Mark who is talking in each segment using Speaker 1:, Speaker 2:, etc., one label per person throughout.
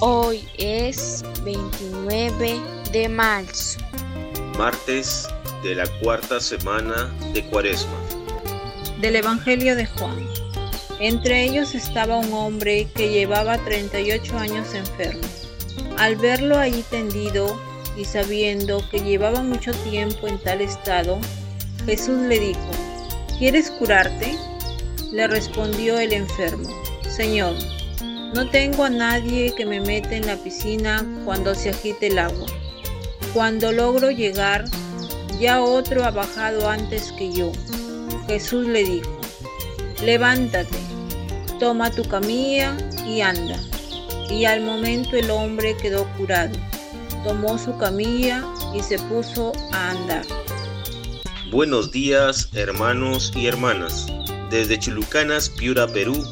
Speaker 1: Hoy es 29 de marzo.
Speaker 2: Martes de la cuarta semana de Cuaresma.
Speaker 3: Del Evangelio de Juan. Entre ellos estaba un hombre que llevaba 38 años enfermo. Al verlo allí tendido y sabiendo que llevaba mucho tiempo en tal estado, Jesús le dijo, ¿quieres curarte? Le respondió el enfermo, Señor, no tengo a nadie que me meta en la piscina cuando se agite el agua. Cuando logro llegar, ya otro ha bajado antes que yo. Jesús le dijo, levántate, toma tu camilla y anda. Y al momento el hombre quedó curado. Tomó su camilla y se puso a andar.
Speaker 2: Buenos días, hermanos y hermanas. Desde Chulucanas, Piura, Perú,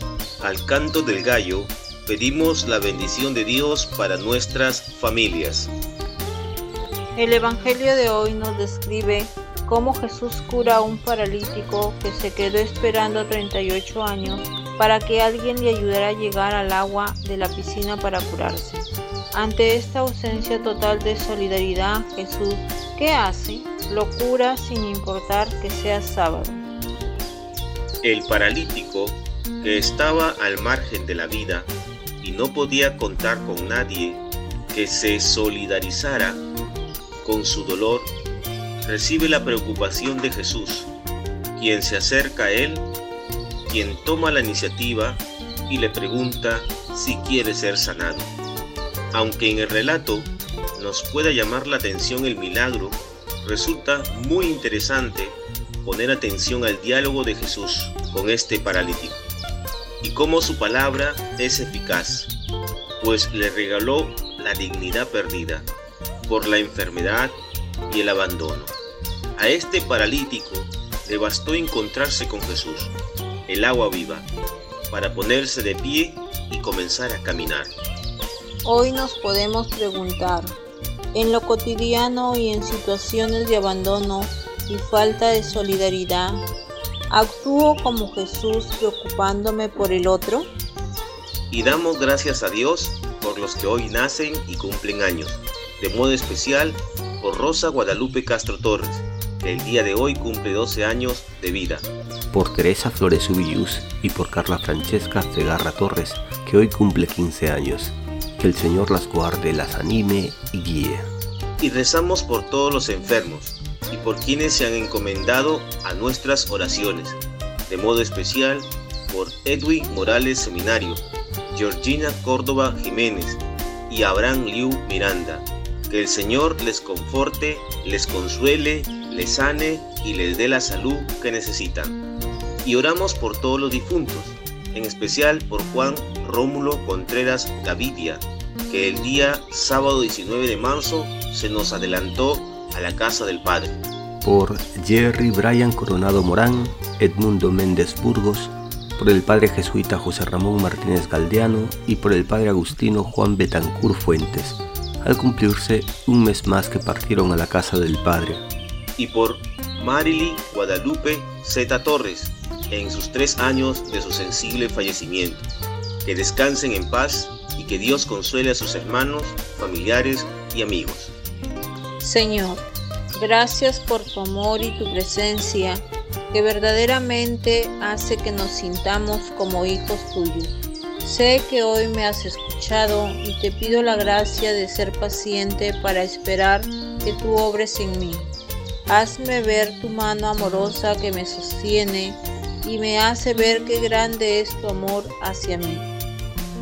Speaker 2: al canto del gallo, pedimos la bendición de Dios para nuestras familias.
Speaker 3: El Evangelio de hoy nos describe cómo Jesús cura a un paralítico que se quedó esperando 38 años para que alguien le ayudara a llegar al agua de la piscina para curarse. Ante esta ausencia total de solidaridad, Jesús, ¿qué hace? Lo cura sin importar que sea sábado.
Speaker 2: El paralítico, que estaba al margen de la vida, y no podía contar con nadie que se solidarizara con su dolor, recibe la preocupación de Jesús, quien se acerca a él, quien toma la iniciativa y le pregunta si quiere ser sanado. Aunque en el relato nos pueda llamar la atención el milagro, resulta muy interesante poner atención al diálogo de Jesús con este paralítico y cómo su palabra es eficaz, pues le regaló la dignidad perdida por la enfermedad y el abandono. A este paralítico le bastó encontrarse con Jesús, el agua viva, para ponerse de pie y comenzar a caminar.
Speaker 3: Hoy nos podemos preguntar, en lo cotidiano y en situaciones de abandono y falta de solidaridad, ¿Actúo como Jesús preocupándome por el otro?
Speaker 2: Y damos gracias a Dios por los que hoy nacen y cumplen años, de modo especial por Rosa Guadalupe Castro Torres, que el día de hoy cumple 12 años de vida.
Speaker 4: Por Teresa Flores Ubillus y por Carla Francesca Segarra Torres, que hoy cumple 15 años. Que el Señor las guarde, las anime y guíe.
Speaker 2: Y rezamos por todos los enfermos, y por quienes se han encomendado a nuestras oraciones, de modo especial por Edwin Morales Seminario, Georgina Córdoba Jiménez y Abraham Liu Miranda. Que el Señor les conforte, les consuele, les sane y les dé la salud que necesitan. Y oramos por todos los difuntos, en especial por Juan Rómulo Contreras Gavidia, que el día sábado 19 de marzo se nos adelantó a la casa del Padre.
Speaker 4: Por Jerry Brian Coronado Morán, Edmundo Méndez Burgos, por el Padre Jesuita José Ramón Martínez Galdeano y por el Padre Agustino Juan Betancur Fuentes, al cumplirse un mes más que partieron a la casa del Padre.
Speaker 2: Y por Marily Guadalupe Zeta Torres, en sus tres años de su sensible fallecimiento. Que descansen en paz y que Dios consuele a sus hermanos, familiares y amigos.
Speaker 3: Señor, gracias por tu amor y tu presencia que verdaderamente hace que nos sintamos como hijos tuyos. Sé que hoy me has escuchado y te pido la gracia de ser paciente para esperar que tú obres en mí. Hazme ver tu mano amorosa que me sostiene y me hace ver qué grande es tu amor hacia mí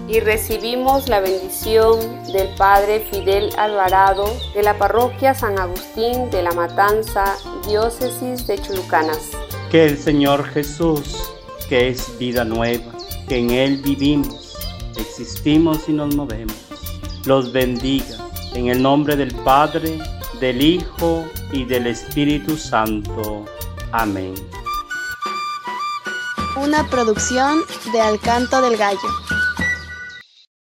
Speaker 5: y recibimos la bendición del Padre Fidel Alvarado de la parroquia San Agustín de la Matanza, diócesis de Chulucanas.
Speaker 6: Que el Señor Jesús, que es vida nueva, que en Él vivimos, existimos y nos movemos, los bendiga en el nombre del Padre, del Hijo y del Espíritu Santo. Amén.
Speaker 7: Una producción de Alcanto del Gallo.